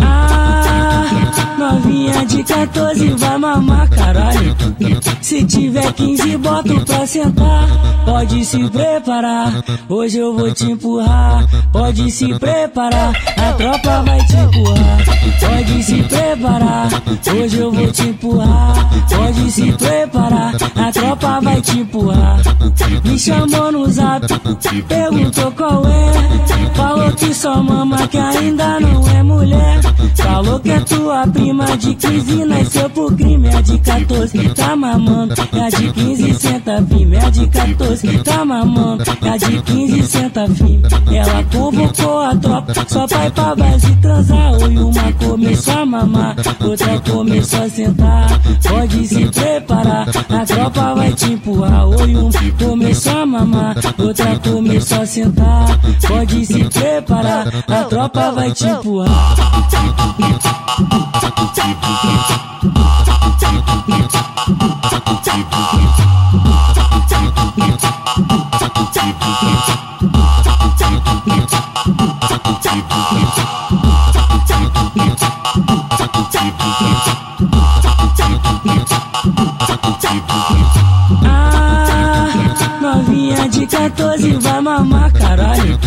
Ah, novinha de 14 vai mamar caralho. Se tiver 15, boto pra sentar. Pode se preparar, hoje eu vou te empurrar. Pode se preparar, a tropa vai te empurrar. Pode se preparar, hoje eu vou te empurrar. Pode se preparar, a tropa vai te empurrar. Me chamou no zap, perguntou qual é. Falou que só mama que ainda não é mulher. Falou que é tua prima de 15 nasceu por crime. É de 14, tá mamando. É de 15 senta firme. É de 14, tá mamando. É de 15 senta firme. Ela convocou a tropa só ir pra base transar. Oi, uma começou a mamar, outra começou a sentar. Pode se preparar, a tropa vai te empurrar. Oi, um começou a mamar, outra começou a sentar. Pode se preparar, a tropa vai te empurrar. 14 vai mamar caralho.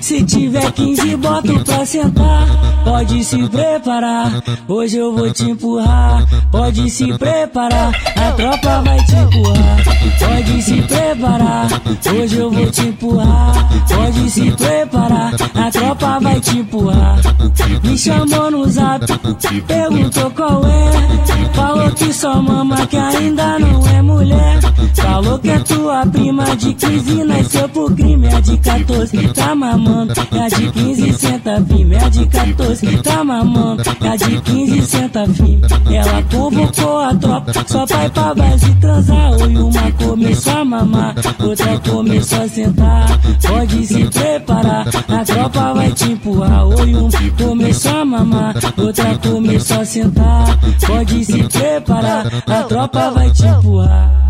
Se tiver 15, boto pra sentar. Pode se preparar, hoje eu vou te empurrar. Pode se preparar, a tropa vai te empurrar. Pode se preparar, hoje eu vou te empurrar. Pode se preparar, a tropa vai te empurrar. Me chamou no zap, perguntou qual é. Falou que só mama que ainda não é. Falou que é tua prima de 15 nasceu por crime. É de 14, tá mamando. É de 15 senta firme. É de 14, tá mamando. É de 15 senta firme. Ela convocou a tropa só pra ir pra base transar. Oi, uma começou a mamar, outra começou a sentar. Pode se preparar, a tropa vai te empurrar. Oi, um começou a mamar, outra começou a sentar. Pode se preparar, a tropa vai te empurrar.